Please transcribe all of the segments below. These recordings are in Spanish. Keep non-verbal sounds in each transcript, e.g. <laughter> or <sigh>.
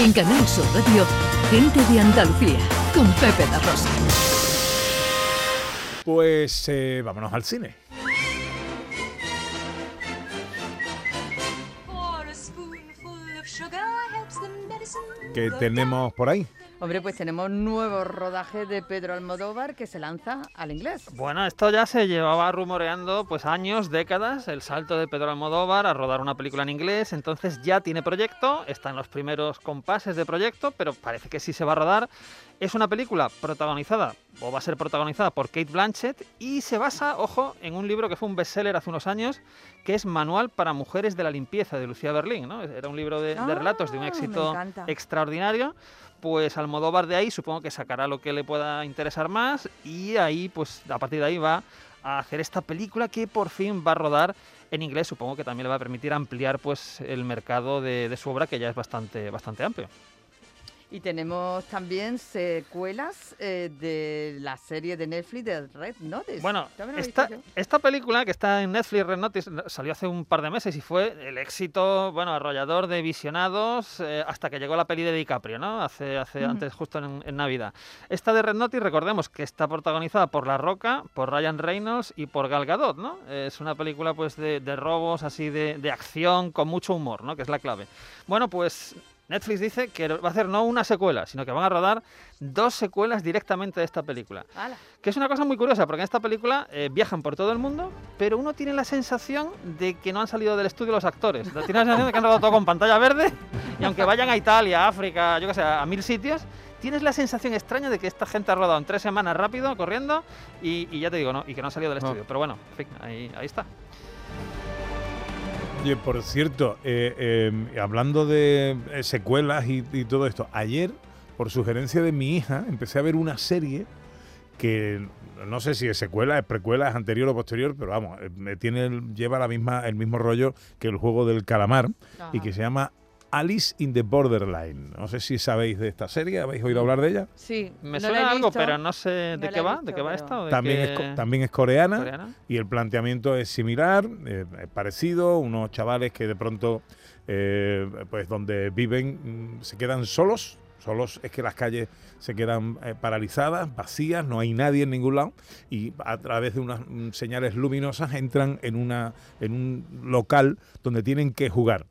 En Canal Sur Radio, Gente de Andalucía, con Pepe La Rosa. Pues eh, vámonos al cine. ¿Qué tenemos por ahí? Hombre, pues tenemos nuevo rodaje de Pedro Almodóvar que se lanza al inglés. Bueno, esto ya se llevaba rumoreando pues años, décadas, el salto de Pedro Almodóvar a rodar una película en inglés, entonces ya tiene proyecto, está en los primeros compases de proyecto, pero parece que sí se va a rodar. Es una película protagonizada, o va a ser protagonizada por Kate Blanchett, y se basa, ojo, en un libro que fue un bestseller hace unos años, que es Manual para Mujeres de la Limpieza, de Lucía Berlín, ¿no? Era un libro de, de relatos de un Ah, éxito extraordinario. Pues Almodóvar de ahí supongo que sacará lo que le pueda interesar más y ahí pues a partir de ahí va a hacer esta película que por fin va a rodar en inglés. Supongo que también le va a permitir ampliar pues el mercado de, de su obra que ya es bastante bastante amplio Y tenemos también secuelas eh, de la serie de Netflix de Red Notice. Bueno, esta, esta película que está en Netflix, Red Notice, salió hace un par de meses y fue el éxito, bueno, arrollador de visionados eh, hasta que llegó la peli de DiCaprio, ¿no? Hace, hace antes, justo en, en Navidad. Esta de Red Notice, recordemos que está protagonizada por La Roca, por Ryan Reynolds y por Gal Gadot, ¿no? Es una película, pues, de, de robos, así, de, de acción, con mucho humor, ¿no? Que es la clave. Bueno, pues Netflix dice que va a hacer no una secuela, sino que van a rodar dos secuelas directamente de esta película. Que es una cosa muy curiosa, porque en esta película eh, viajan por todo el mundo, pero uno tiene la sensación de que no han salido del estudio los actores. Tiene la sensación de que han rodado todo con pantalla verde, y aunque vayan a Italia, a África, yo qué sé, a mil sitios, tienes la sensación extraña de que esta gente ha rodado en tres semanas rápido, corriendo, y, y ya te digo, no, y que no han salido del No. estudio. Pero bueno, en fin, ahí, ahí está. Oye, por cierto, eh, eh, hablando de eh, secuelas y, y todo esto, ayer, por sugerencia de mi hija, empecé a ver una serie que no sé si es secuela, es precuela, es anterior o posterior, pero vamos, tiene lleva la misma, el mismo rollo que el juego del calamar y que se llama Alice in the Borderline. No sé si sabéis de esta serie, ¿habéis oído hablar de ella? Sí, Me no la he suena algo, visto. pero no sé de no qué va, visto, de qué va esta. o de También, es, qué- co- también es coreana. coreana. y el planteamiento es similar, eh, es parecido, unos chavales que de pronto, eh, pues donde viven, mm, se quedan solos, solos es que las calles se quedan eh, paralizadas, vacías, no hay nadie en ningún lado, y a través de unas mm, señales luminosas entran en, una, en un local donde tienen que jugar.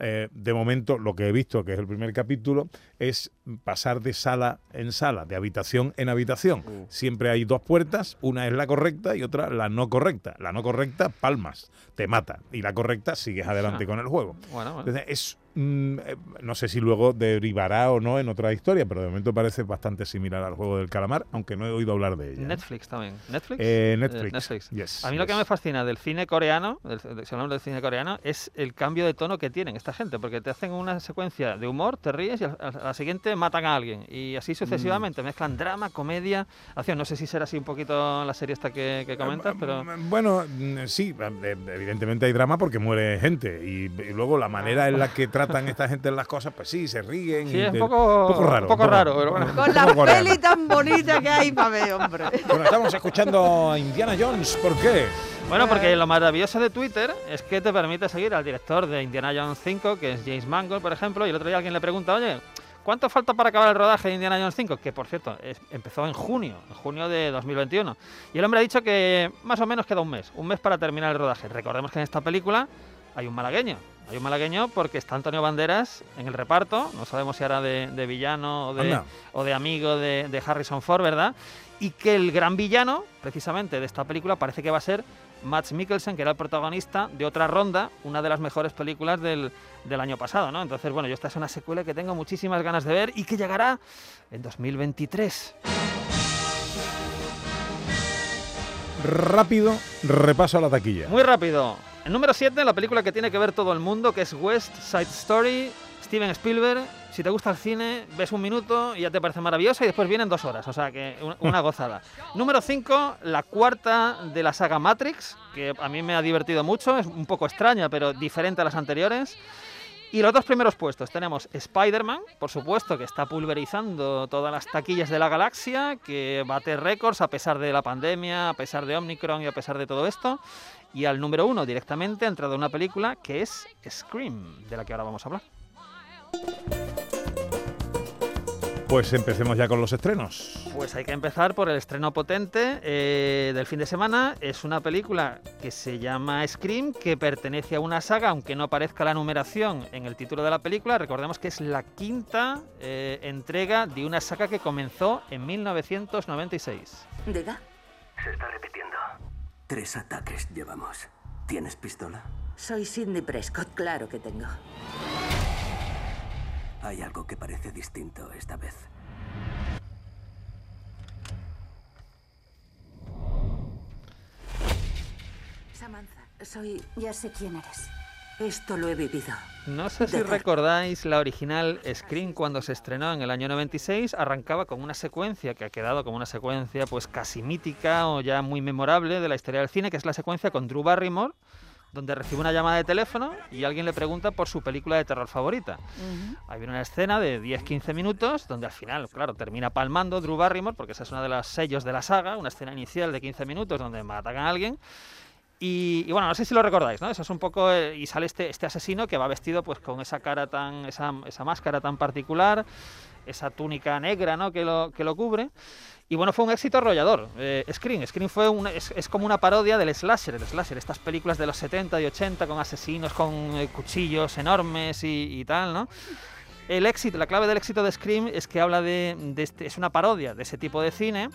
Eh, de momento, lo que he visto, que es el primer capítulo, es pasar de sala en sala, de habitación en habitación. Siempre hay dos puertas, una es la correcta y otra la no correcta. La no correcta, palmas, te mata. Y la correcta, sigues adelante Ah. con el juego. Bueno, bueno. Entonces, es, mm, eh, no sé si luego derivará o no en otra historia, pero de momento parece bastante similar al juego del calamar, aunque no he oído hablar de ella. ¿eh? Netflix también. ¿Netflix? Eh, Netflix. Eh, Netflix. Yes, A mí lo que me fascina del cine coreano, del, si hablamos del cine coreano, es el cambio de tono que tienen esta gente, porque te hacen una secuencia de humor, te ríes y a la siguiente matan a alguien. Y así sucesivamente, Mm. mezclan drama, comedia, acción. No sé si será así un poquito la serie esta que, que comentas, pero... Mm, Bueno, sí, eh, evidentemente hay drama porque muere gente y, y luego la manera en la que tratan <laughs> esta gente las cosas, pues sí, se ríen. Sí, y es un poco, poco raro. un poco raro, pero bueno. Con la poco coreano. peli tan bonita que hay para ver, hombre. Bueno, estamos escuchando a Indiana Jones, ¿por qué? Bueno, porque lo maravilloso de Twitter es que te permite seguir al director de Indiana Jones 5, que es James Mangold, por ejemplo, y el otro día alguien le pregunta, oye, ¿cuánto falta para acabar el rodaje de Indiana Jones 5? Que, por cierto, es- empezó en junio, en junio de 2021. Y el hombre ha dicho que más o menos queda un mes, un mes para terminar el rodaje. Recordemos que en esta película hay un malagueño. Hay un malagueño porque está Antonio Banderas en el reparto, no sabemos si era de, de villano o de, Anda. o de amigo de, de Harrison Ford, ¿verdad? Y que el gran villano, precisamente, de esta película parece que va a ser Max Mikkelsen, que era el protagonista de otra ronda, una de las mejores películas del, del año pasado, ¿no? Entonces, bueno, yo esta es una secuela que tengo muchísimas ganas de ver y que llegará en 2023. Rápido, repaso a la taquilla. Muy rápido. El número 7, la película que tiene que ver todo el mundo, que es West Side Story, Steven Spielberg. Si te gusta el cine, ves un minuto y ya te parece maravillosa y después vienen dos horas, o sea que un- una gozada. número 5, la cuarta de la saga Matrix, que a mí me ha divertido mucho, es un poco extraña, pero diferente a las anteriores. Y los dos primeros puestos tenemos Spider-Man, por supuesto, que está pulverizando todas las taquillas de la galaxia, que bate récords a pesar de la pandemia, a pesar de Omicron y a pesar de todo esto. Y al número uno directamente ha entrado una película que es Scream, de la que ahora vamos a hablar. Pues empecemos ya con los estrenos. Pues hay que empezar por el estreno potente eh, del fin de semana. Es una película que se llama Scream, que pertenece a una saga, aunque no aparezca la numeración en el título de la película. Recordemos que es la quinta eh, entrega de una saga que comenzó en 1996. Diga. Se está repitiendo. Tres ataques llevamos. ¿Tienes pistola? Soy Sidney Prescott, claro que tengo. Hay algo que parece distinto esta vez. Samantha, soy... Ya sé quién eres. Esto lo he vivido. No sé si recordáis la original Scream cuando se estrenó en el año 96, arrancaba con una secuencia que ha quedado como una secuencia pues casi mítica o ya muy memorable de la historia del cine, que es la secuencia con Drew Barrymore, donde recibe una llamada de teléfono y alguien le pregunta por su película de terror favorita. Hay una escena de 10-15 minutos donde al final, claro, termina palmando Drew Barrymore, porque esa es una de los sellos de la saga, una escena inicial de 15 minutos donde matan a alguien. Y, y bueno, no sé si lo recordáis, ¿no? Eso es un poco. eh, y sale este, este asesino que va vestido pues con esa cara tan. esa, esa máscara tan particular, esa túnica negra, ¿no? Que lo, que lo cubre. Y bueno, fue un éxito arrollador. Eh. Scream fue una- es, como una parodia del slasher, el slasher, estas películas de los 70 y 80 con asesinos con eh, cuchillos enormes y, tal, ¿no? El éxito, la clave del éxito de Scream es que habla de, de este, es una parodia de ese tipo de cine,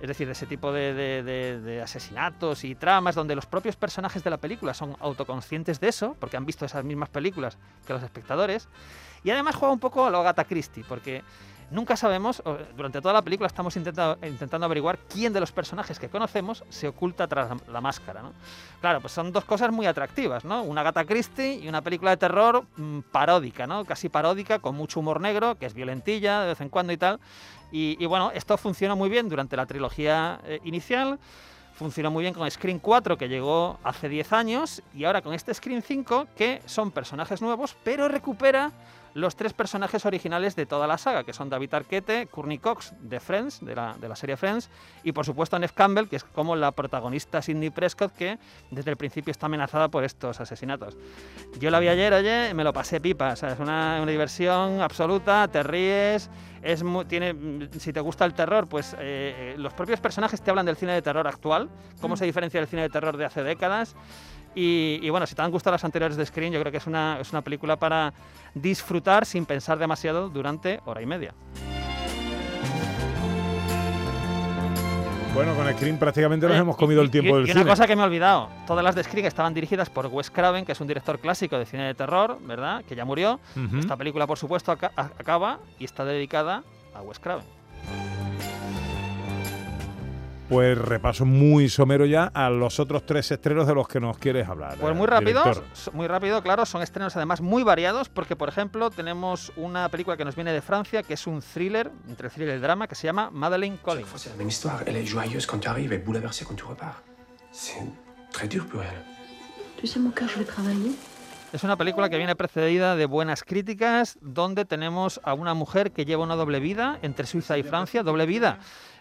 es decir, de ese tipo de asesinatos y tramas donde los propios personajes de la película son autoconscientes de eso, porque han visto esas mismas películas que los espectadores, y además juega un poco a lo Agatha Christie, porque nunca sabemos, durante toda la película estamos intenta- intentando averiguar quién de los personajes que conocemos se oculta tras la, máscara, ¿no? Claro, pues son dos cosas muy atractivas, ¿no? Una Agatha Christie y una película de terror mm, paródica, ¿no? Casi paródica, con mucho humor negro, que es violentilla de vez en cuando y tal. Y, bueno, esto funcionó muy bien durante la trilogía eh, inicial. Funcionó muy bien con Scream 4, que llegó hace 10 años, y ahora con este Scream 5, que son personajes nuevos, pero recupera los tres personajes originales de toda la saga, que son David Arquette, Courtney Cox de Friends, de la, de la serie Friends, y por supuesto Neve Campbell, que es como la protagonista Sidney Prescott, que desde el principio está amenazada por estos asesinatos. Yo la vi ayer, oye, me lo pasé pipa, o sea, es una, una diversión absoluta, te ríes, es mu- tiene, mm, si te gusta el terror, pues eh, eh, los propios personajes te hablan del cine de terror actual, cómo se diferencia del cine de terror de hace décadas. Y, y bueno, si te han gustado las anteriores de Screen, yo creo que es una, es una película para disfrutar sin pensar demasiado durante hora y media. Bueno, con Scream prácticamente nos Eh, hemos comido y- el tiempo y, del y cine. una cosa que me he olvidado, todas las de Screen estaban dirigidas por Wes Craven, que es un director clásico de cine de terror, ¿verdad? Que ya murió. Esta película, por supuesto, acaba y está dedicada a Wes Craven. Pues repaso muy somero ya a los otros tres estrenos de los que nos quieres hablar. Pues eh, muy rápido, director. muy rápido, claro, son estrenos además muy variados, porque por ejemplo tenemos una película que nos viene de Francia, que es un thriller, entre thriller y drama, que se llama Madeleine Collins. fois, c'est la même histoire. Elle est joyeuse quand tu arrives et bouleversée quand tu repars. C'est très dur pour elle. Tu sais, mon cœur, je vais travailler. Es una película que viene precedida de buenas críticas, donde tenemos a una mujer que lleva una doble vida entre Suiza y Francia, doble vida,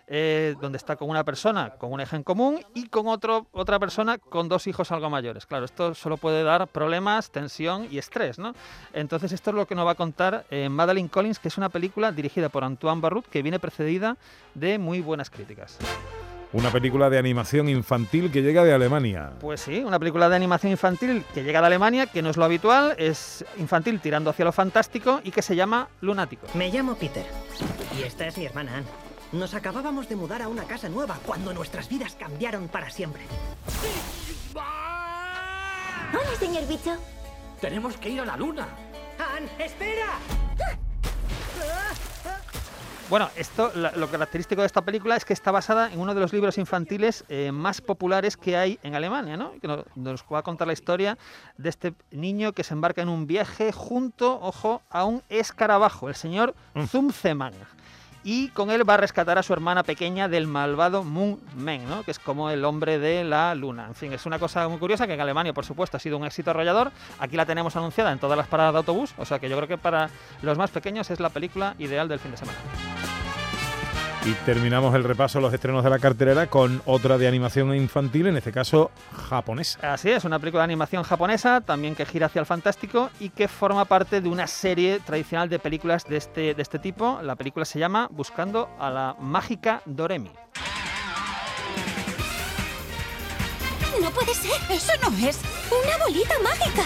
eh, donde está con una persona con un eje en común y con otro, otra persona con dos hijos algo mayores. Claro, esto solo puede dar problemas, tensión y estrés, ¿no? Entonces esto es lo que nos va a contar eh, Madeleine Collins, que es una película dirigida por Antoine Barraud, que viene precedida de muy buenas críticas. Una película de animación infantil que llega de Alemania. Pues sí, una película de animación infantil que llega de Alemania, que no es lo habitual, es infantil tirando hacia lo fantástico y que se llama Lunático. Me llamo Peter. Y esta es mi hermana Anne. Nos acabábamos de mudar a una casa nueva cuando nuestras vidas cambiaron para siempre. Hola, señor bicho. Tenemos que ir a la luna. ¡Anne, espera! Bueno, esto, lo característico de esta película es que está basada en uno de los libros infantiles eh, más populares que hay en Alemania, ¿no? Que no- nos va a contar la historia de este niño que se embarca en un viaje junto, ojo, a un escarabajo, el señor Zumzemann. Y con él va a rescatar a su hermana pequeña del malvado Moon Men, ¿no? que es como el hombre de la luna. En fin, es una cosa muy curiosa que en Alemania, por supuesto, ha sido un éxito arrollador. Aquí la tenemos anunciada en todas las paradas de autobús, o sea que yo creo que para los más pequeños es la película ideal del fin de semana. Y terminamos el repaso de los estrenos de la cartelera con otra de animación infantil, en este caso japonesa. Así es, una película de animación japonesa, también que gira hacia el fantástico y que forma parte de una serie tradicional de películas de este, de este tipo. La película se llama Buscando a la mágica Doremi. No puede ser, eso no es una bolita mágica.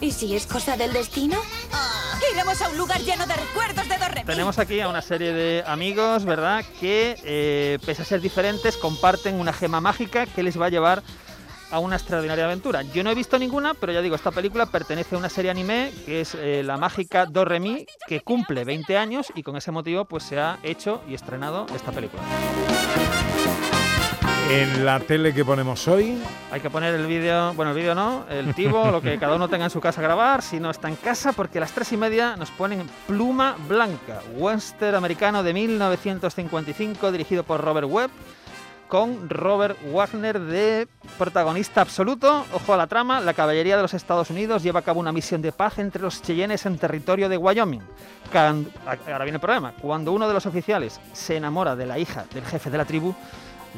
¿Y si es cosa del destino? Iremos a un lugar lleno de recuerdos de Doremi. Tenemos aquí a una serie de amigos, ¿verdad? Que, eh, pese a ser diferentes, comparten una gema mágica que les va a llevar a una extraordinaria aventura. Yo no he visto ninguna, pero ya digo, esta película pertenece a una serie anime que es eh, La Mágica Doremi, que cumple 20 años y con ese motivo pues se ha hecho y estrenado esta película. En la tele que ponemos hoy, Hay que poner el vídeo, bueno, el vídeo no, el tivo, lo que cada uno tenga en su casa a grabar, si no está en casa, porque a las tres y media nos ponen Pluma Blanca, western americano de 1955, dirigido por Robert Webb, con Robert Wagner de protagonista absoluto. Ojo a la trama, la caballería de los Estados Unidos lleva a cabo una misión de paz entre los Cheyennes en territorio de Wyoming. Ahora viene el problema, cuando uno de los oficiales se enamora de la hija del jefe de la tribu,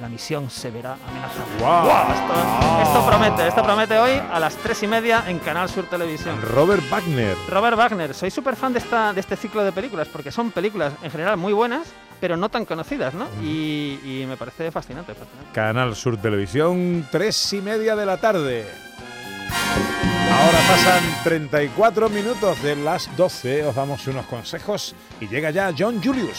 la misión se verá amenazada. ¡Guau! ¡Guau! Esto, esto promete, esto promete hoy a las tres y media en Canal Sur Televisión. Robert Wagner. Robert Wagner, soy súper fan de, esta, de este ciclo de películas porque son películas en general muy buenas, pero no tan conocidas, ¿no? Y, y me parece fascinante, fascinante. Canal Sur Televisión, tres y media de la tarde. Ahora pasan 34 minutos de las 12. Os damos unos consejos y llega ya John Julius.